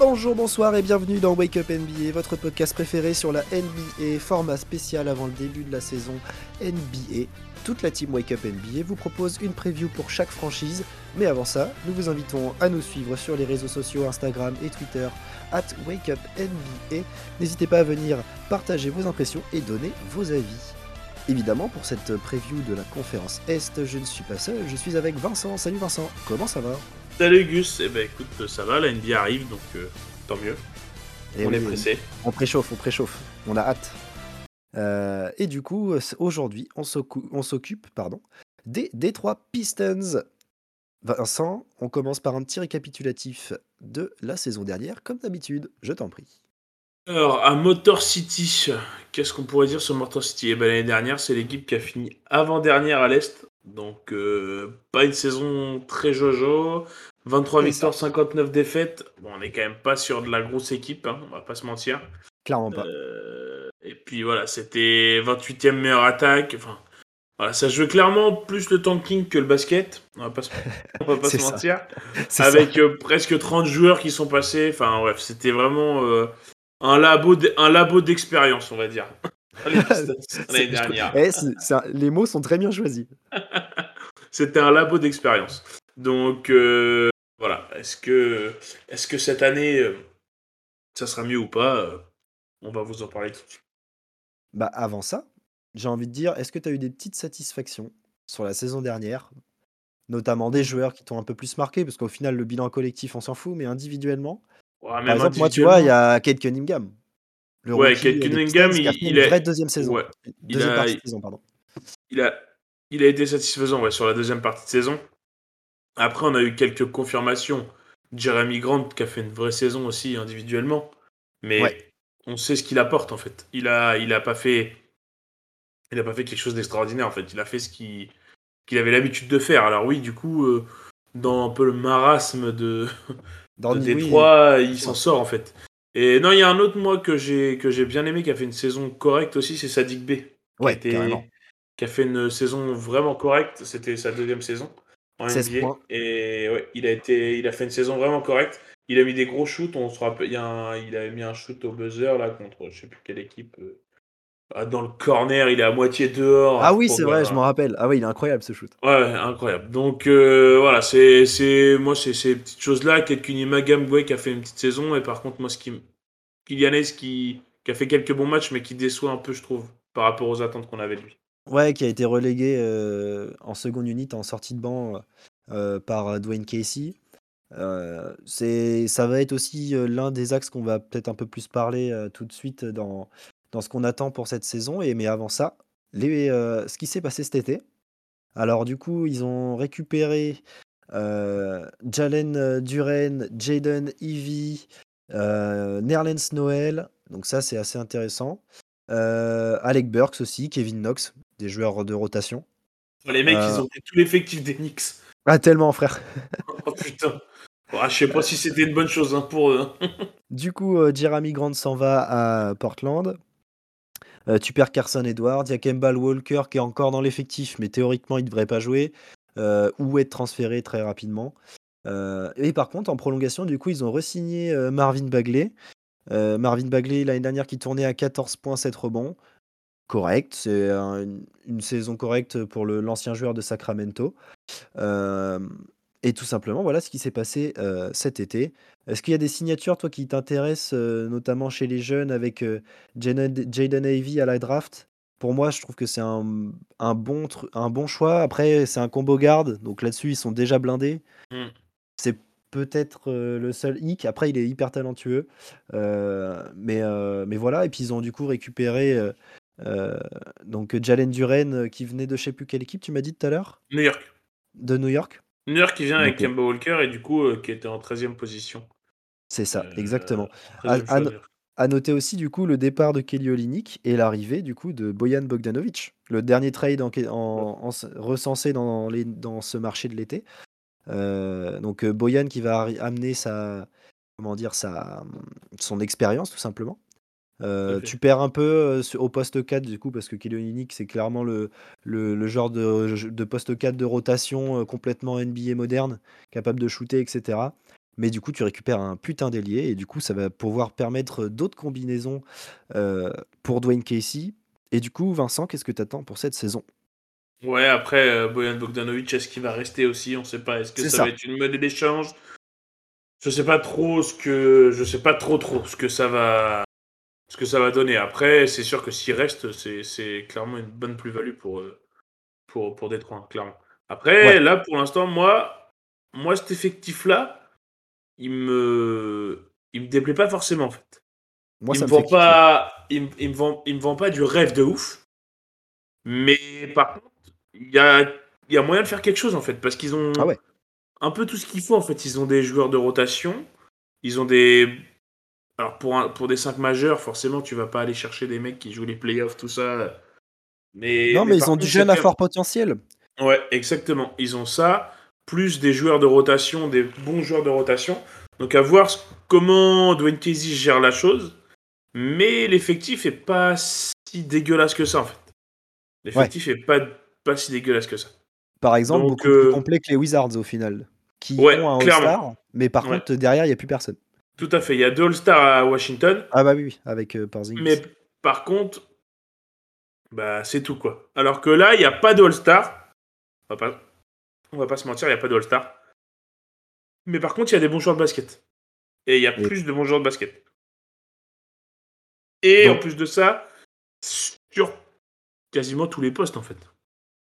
Bonjour, bonsoir et bienvenue dans Wake Up NBA, votre podcast préféré sur la NBA, format spécial avant le début de la saison NBA. Toute la team Wake Up NBA vous propose une preview pour chaque franchise, mais avant ça, nous vous invitons à nous suivre sur les réseaux sociaux Instagram et Twitter at Wake Up NBA. N'hésitez pas à venir partager vos impressions et donner vos avis. Évidemment, pour cette preview de la conférence Est, je ne suis pas seul, je suis avec Vincent. Salut Vincent, comment ça va? Salut Gus, eh ben écoute, ça va, la NBA arrive, donc euh, tant mieux. Et on oui, est pressé. On préchauffe, on préchauffe, on a hâte. Euh, et du coup, aujourd'hui, on s'occu- on s'occupe pardon, des Detroit Pistons. Vincent, on commence par un petit récapitulatif de la saison dernière, comme d'habitude, je t'en prie. Alors, à Motor City, qu'est-ce qu'on pourrait dire sur Motor City? Eh ben, L'année dernière, c'est l'équipe qui a fini avant-dernière à l'Est. Donc, euh, pas une saison très jojo. 23 C'est victoires, 59 défaites. Bon, on est quand même pas sur de la grosse équipe, hein, on va pas se mentir. Clairement pas. Euh, et puis voilà, c'était 28e meilleure attaque. Enfin, voilà, ça joue clairement plus le tanking que le basket. On va pas se, on va pas se ça. mentir. Avec euh, presque 30 joueurs qui sont passés. Enfin bref, c'était vraiment euh, un labo d- un labo d'expérience, on va dire. L'année dernière. eh, un- les mots sont très bien choisis. C'était un labo d'expérience. Donc euh, voilà, est-ce que cette année euh, ça sera mieux ou pas euh, On va vous en parler tout de suite. Bah, avant ça, j'ai envie de dire, est-ce que tu as eu des petites satisfactions sur la saison dernière? Notamment des joueurs qui t'ont un peu plus marqué, parce qu'au final, le bilan collectif, on s'en fout, mais individuellement, Ouais, Par exemple, moi, tu vois, il y a Kate Cunningham. Le Ouais, rookie Kate Cunningham, a il- une vraie deuxième saison. ouais, Deuxième a- partie de saison, pardon. il a, il a été satisfaisant ouais, sur la deuxième partie de saison. Après, on a eu quelques confirmations. Jeremy Grant qui a fait une vraie saison aussi individuellement. Mais Ouais. on sait ce qu'il apporte en fait. Il a, il a pas fait, il a pas fait quelque chose d'extraordinaire en fait. Il a fait ce qu'il avait l'habitude de faire. Alors oui, du coup, euh, dans un peu le marasme de, Dans de oui, Détroit, il s'en sort en fait. Et non, il y a un autre moi que j'ai que j'ai bien aimé qui a fait une saison correcte aussi, c'est Sadik B. qui a Ouais, été- carrément. qui a fait une saison vraiment correcte. C'était sa deuxième saison en 16 NBA. points. Et ouais, il a été, il a fait une saison vraiment correcte. Il a mis des gros shoots. On se rappelle, il, a un- il a mis un shoot au buzzer là contre, je sais plus quelle équipe. euh, ah, dans le corner, il est à moitié dehors. Ah oui, c'est vrai, je m'en rappelle. Ah oui, il est incroyable ce shoot. Ouais, incroyable. Donc euh, voilà, c'est, c'est, moi c'est ces petites choses-là. Quelqu'un Magam qui a fait une petite saison. Et par contre, moi, ce qui, Kylianes qui, qui a fait quelques bons matchs, mais qui déçoit un peu, je trouve, par rapport aux attentes qu'on avait de lui. Ouais, qui a été relégué euh, en seconde unit en sortie de banc euh, par Dwayne Casey. Euh, c'est, ça va être aussi euh, l'un des axes qu'on va peut-être un peu plus parler euh, tout de suite dans, ce qu'on attend pour cette saison. Et, mais avant ça, euh, ce qui s'est passé cet été. Alors du coup, ils ont récupéré euh, Jalen euh, Duren, Jaden Ivy, euh, Nerlens Noel. Donc ça, c'est assez intéressant. Euh, Alec Burks aussi, Kevin Knox, des joueurs de rotation. Les mecs, Euh. ils ont fait tout l'effectif des Knicks. Ah, tellement, frère. Oh putain. Ah, je sais pas si c'était une bonne chose hein, pour eux. hein. Du coup, euh, Jeremy Grant s'en va à Portland. Euh, tu perds Carson Edwards. Il y a Kemball Walker qui est encore dans l'effectif, mais théoriquement, il ne devrait pas jouer euh, ou être transféré très rapidement. Euh, et par contre, en prolongation, du coup, ils ont re-signé euh, Marvin Bagley. Euh, Marvin Bagley, l'année dernière, qui tournait à 14,7 rebonds. Correct, c'est un- une, une saison correcte pour le- l'ancien joueur de Sacramento. Euh, et tout simplement, voilà ce qui s'est passé euh, cet été. Est-ce qu'il y a des signatures, toi, qui t'intéressent, euh, notamment chez les jeunes, avec Jaden Ivey à la draft? Pour moi, je trouve que c'est un, un bon, un bon choix. Après, c'est un combo garde, donc là-dessus, ils sont déjà blindés. Mm. C'est peut-être euh, le seul hic. Après, il est hyper talentueux. Euh, mais, euh, mais voilà, et puis ils ont du coup récupéré donc Jalen Duren, euh, qui venait de je sais plus quelle équipe, tu m'as dit tout à l'heure? New York. De New York? New York qui vient avec. Kemba Walker et du coup, euh, qui était en 13e position. C'est ça, Euh, exactement. 13e choix de New York. À noter aussi du coup le départ de Kelly Olynyk et l'arrivée du coup de Bojan Bogdanovic, le dernier trade en- en- en- recensé dans, les- dans ce marché de l'été. Euh, donc euh, Bojan qui va amener sa comment dire sa son expérience tout simplement. Euh, tu perds un peu euh, au poste 4 du coup parce que Kelly Olynyk c'est clairement le, le, le genre de, de poste 4 de rotation euh, complètement NBA moderne, capable de shooter etc. Mais du coup, tu récupères un putain d'ailier et du coup, ça va pouvoir permettre d'autres combinaisons euh, pour Dwayne Casey. Et du coup, Vincent, qu'est-ce que tu attends pour cette saison? Ouais, après, euh, Boyan Bogdanovic, est-ce qu'il va rester aussi? On sait pas. Est-ce que ça, va être une monnaie d'échange? Je sais pas trop ce que. Je sais pas trop trop ce que ça va. Ce que ça va donner. Après, c'est sûr que s'il reste, c'est clairement une bonne plus-value pour, euh, pour, pour Détroit, clairement. Après, là, pour l'instant, moi, moi, cet effectif-là, il me, il me déplaît pas forcément, en fait. Moi, il me vend pas, il, me vend, il me vend pas du rêve de ouf. Mais par contre, il y a, y a moyen de faire quelque chose, en fait, parce qu'ils ont ah un peu tout ce qu'il faut, en fait. Ils ont des joueurs de rotation, ils ont des... Alors, pour, pour des 5 majeurs, forcément, tu vas pas aller chercher des mecs qui jouent les playoffs, tout ça. Mais, non, mais, ils ont du jeune à fort potentiel. Ouais, exactement. Ils ont ça, plus des joueurs de rotation, des bons joueurs de rotation. Donc à voir comment Dwayne Casey gère la chose. Mais l'effectif est pas si dégueulasse que ça en fait. L'effectif est pas, pas si dégueulasse que ça. Par exemple, beaucoup plus euh, complet que les Wizards au final. Qui ont un All-Star, mais par contre derrière il n'y a plus personne. Tout à fait. Il y a deux All-Stars à Washington. Ah bah oui, avec euh, Mais par contre, bah c'est tout quoi. Alors que là, il n'y a pas de All-Star. On va pas, on va pas se mentir, il n'y a pas de All-Star. Mais par contre, il y a des bons joueurs de basket. Et il y a plus de bons joueurs de basket. Et en plus de ça, sur quasiment tous les postes en fait.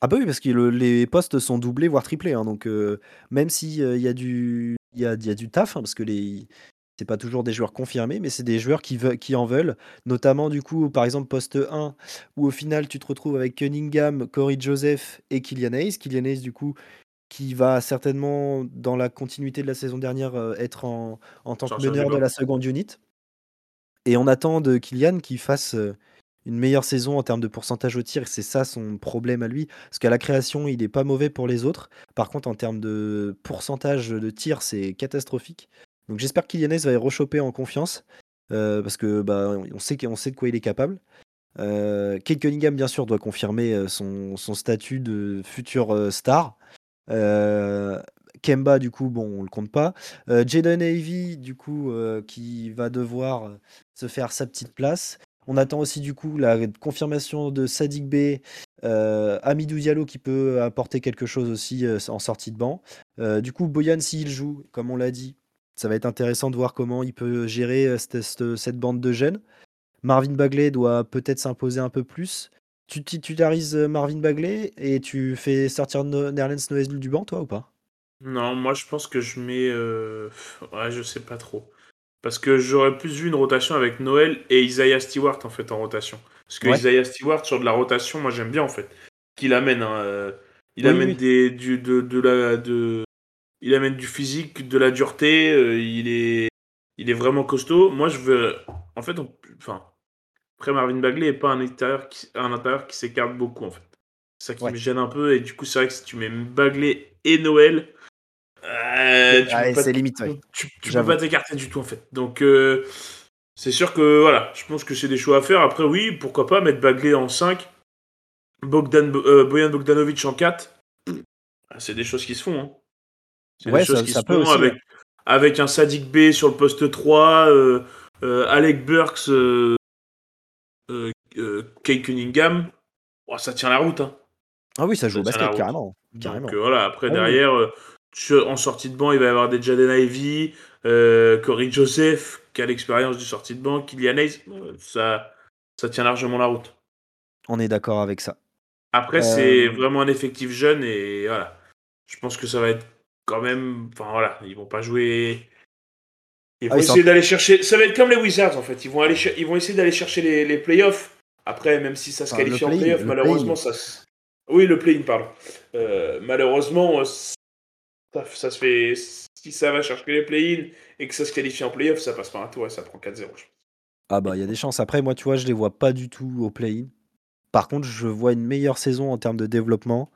Ah bah oui, parce que les postes sont doublés, voire triplés. Hein, donc euh, même s'il euh, y, a du, y, a, y a du taf, hein, parce que les, c'est pas toujours des joueurs confirmés, mais c'est des joueurs qui, qui en veulent. Notamment, du coup, par exemple, poste 1, où au final, tu te retrouves avec Cunningham, Corey Joseph et Kylian Hayes. Kylian Hayes, du coup, qui va certainement, dans la continuité de la saison dernière, euh, être en, en tant que meneur de la seconde unit. Et on attend de Kylian qu'il fasse euh, une meilleure saison en termes de pourcentage au tir. C'est ça son problème à lui. Parce qu'à la création, il n'est pas mauvais pour les autres. Par contre, en termes de pourcentage de tir, c'est catastrophique. Donc j'espère qu'Ilianès va y rechoper en confiance. Euh, parce que bah, on, sait, sait de quoi il est capable. Euh, Kate Cunningham, bien sûr, doit confirmer euh, son, statut de futur star. Kemba, du coup, bon, on le compte pas. Jaden Avey, du coup, qui va devoir se faire sa petite place. On attend aussi, du coup, la confirmation de Sadik B, Amidou Diallo qui peut apporter quelque chose aussi en sortie de banc. du coup, Boyan, s'il joue, comme on l'a dit, ça va être intéressant de voir comment il peut gérer euh, cette, bande de jeunes. Marvin Bagley doit peut-être s'imposer un peu plus. Tu titularises euh, Marvin Bagley et tu fais sortir Nerlens Noël du banc, toi, ou pas? Non, moi je pense que je mets. Euh... Ouais, je sais pas trop. Parce que j'aurais plus vu une rotation avec Noël et Isaiah Stewart en fait en rotation. Parce que Isaiah Stewart sur de la rotation, moi j'aime bien en fait. Qu'il amène. Hein, euh, il amène Des, du, de, de, la, de, il amène du physique, de la dureté, euh, il, est, il est vraiment costaud. Moi, je veux. En fait, enfin, après, Marvin Bagley n'est pas un intérieur qui, un intérieur qui s'écarte beaucoup, en fait. C'est ça qui me gêne un peu. Et du coup, c'est vrai que si tu mets Bagley et Noël, euh, c'est limite. Tu, tu peux pas t'écarter du tout, en fait. Donc, euh, c'est sûr que voilà, je pense que c'est des choix à faire. Après, oui, pourquoi pas mettre Bagley en 5, Bogdan, Boyan Bogdanovic en 4. C'est des choses qui se font. Hein. Ouais, ça, ça peut aussi, avec, avec un Sadik B sur le poste 3, euh, euh, Alec Burks, euh, euh, Kay Cunningham, oh, ça tient la route. Hein. Ah oui, ça joue au basket, carrément. carrément. Donc voilà, après, ah derrière, en sortie de banc, il va y avoir des Jaden Ivy, Corey Joseph, qui a l'expérience du sortie de banc, Kylian Hayes, ça, ça tient largement la route. On est d'accord avec ça. Après, c'est vraiment un effectif jeune et voilà. Je pense que ça va être quand même. Enfin voilà, ils vont pas jouer. Ils ah, vont essayer d'aller chercher. Ça va être comme les Wizards en fait. Ils vont, aller ils vont essayer d'aller chercher les, les playoffs. Après, même si ça se qualifie en playoffs, malheureusement, ça. Oui, le play-in, pardon. Euh, malheureusement, euh, ça, ça, se fait. Si ça va chercher les play-in et que ça se qualifie en playoff, ça passe par un tour et ça prend 4-0. Ah bah, il y a des chances. Après, moi, tu vois, je les vois pas du tout au play-in. Par contre, je vois une meilleure saison en termes de développement.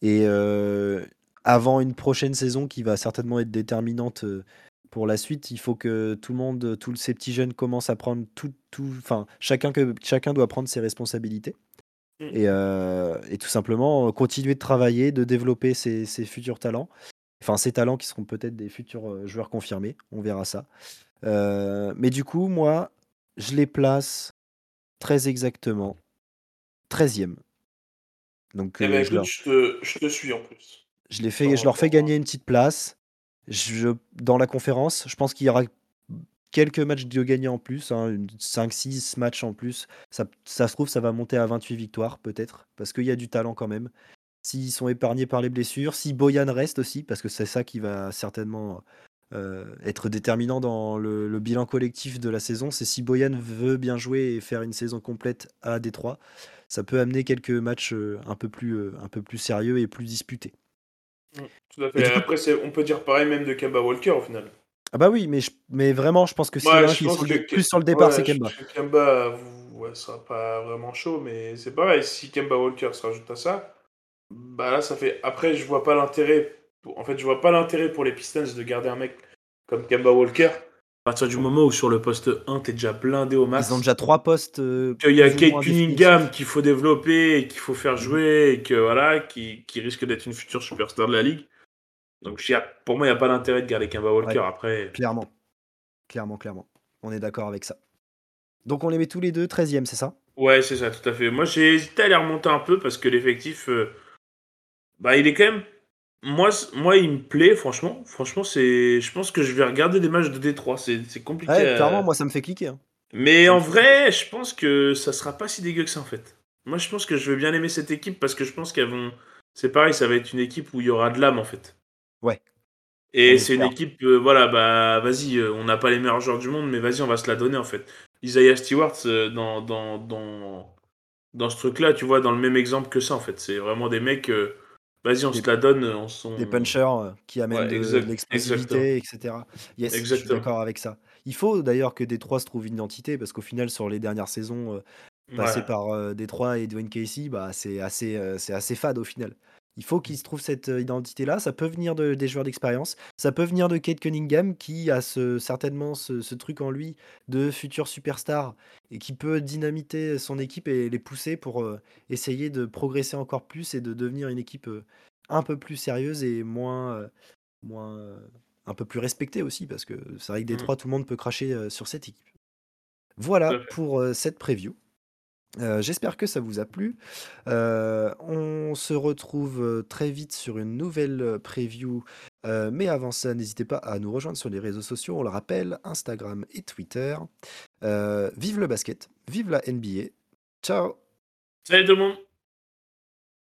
Et euh, avant une prochaine saison qui va certainement être déterminante euh, pour la suite. Il faut que tout le monde, tous ces petits jeunes commencent à prendre tout, tout enfin chacun que chacun doit prendre ses responsabilités. Mm. Et, euh, et, tout simplement euh, continuer de travailler, de développer ses, ses futurs talents. Enfin, ces talents qui seront peut-être des futurs joueurs confirmés. On verra ça. mais du coup, moi, je les place très exactement 13e. Donc, eh ben, je, te, je, te, suis en plus. Je, les fais, je leur fais gagner une petite place. Dans la conférence, je pense qu'il y aura quelques matchs de gagnés en plus, 5-6 hein, matchs en plus. Ça, se trouve, ça va monter à 28 victoires peut-être, parce qu'il y a du talent quand même. S'ils sont épargnés par les blessures, si Boyan reste aussi, parce que c'est ça qui va certainement euh, être déterminant dans le, bilan collectif de la saison, c'est si Boyan veut bien jouer et faire une saison complète à Détroit, ça peut amener quelques matchs euh, euh, un peu plus sérieux et plus disputés. Mmh, tout à fait. Après, on peut dire pareil même de Kemba Walker au final. Ah bah oui, mais, mais vraiment, je pense que si qui est plus sur le départ, c'est Kemba. Kemba, ouais, sera pas vraiment chaud, mais c'est pareil. Si Kemba Walker se rajoute à ça, bah là, ça fait. Après, je vois pas l'intérêt. En fait, je vois pas l'intérêt pour les Pistons de garder un mec comme Kemba Walker. À partir du moment où sur le poste 1, t'es déjà blindé au max. Ils ont déjà trois postes. Euh, qu'il y a Kate Cunningham qu'il faut développer et qu'il faut faire jouer et que voilà, qui, qui risque d'être une future superstar de la ligue. Donc pour moi, il n'y a pas d'intérêt de garder Kemba Walker après. Clairement. Clairement, clairement. On est d'accord avec ça. Donc on les met tous les deux 13e, c'est ça? Ouais, c'est ça, tout à fait. Moi, j'ai hésité à les remonter un peu parce que l'effectif, euh, bah, il est quand même. Moi, moi, il me plaît, franchement. Franchement, c'est. Je pense que je vais regarder des matchs de Détroit. C'est compliqué. Ouais, clairement, moi, ça me fait cliquer. Hein. Mais en vrai, je pense que ça sera pas si dégueu que ça, en fait. Moi, je pense que je vais bien aimer cette équipe parce que je pense qu'elles vont. C'est pareil, ça va être une équipe où il y aura de l'âme, en fait. Ouais. Et c'est une équipe, euh, voilà, bah vas-y, euh, on n'a pas les meilleurs joueurs du monde, mais vas-y, on va se la donner en fait. Isaiah Stewart, euh, dans, dans, dans, dans ce truc-là, tu vois, dans le même exemple que ça en fait. C'est vraiment des mecs, vas-y, on se la donne. On sont... Des punchers qui amènent de, l'explosivité, etc. Yes, je suis d'accord avec ça. Il faut d'ailleurs que Détroit se trouve une identité, parce qu'au final, sur les dernières saisons passées par Détroit et Dwayne Casey, bah, c'est assez, c'est assez fade au final. Il faut qu'il se trouve cette identité-là. Ça peut venir de, des joueurs d'expérience. Ça peut venir de Kate Cunningham qui a ce, certainement ce, truc en lui de futur superstar et qui peut dynamiter son équipe et les pousser pour essayer de progresser encore plus et de devenir une équipe un peu plus sérieuse et moins, moins un peu plus respectée aussi parce que c'est vrai que des mmh. trois, tout le monde peut cracher sur cette équipe. Voilà pour cette preview. Euh, j'espère que ça vous a plu. Euh, on se retrouve euh, très vite sur une nouvelle preview. mais avant ça, n'hésitez pas à nous rejoindre sur les réseaux sociaux. On le rappelle, Instagram et Twitter. vive le basket, vive la NBA. Ciao Salut tout le monde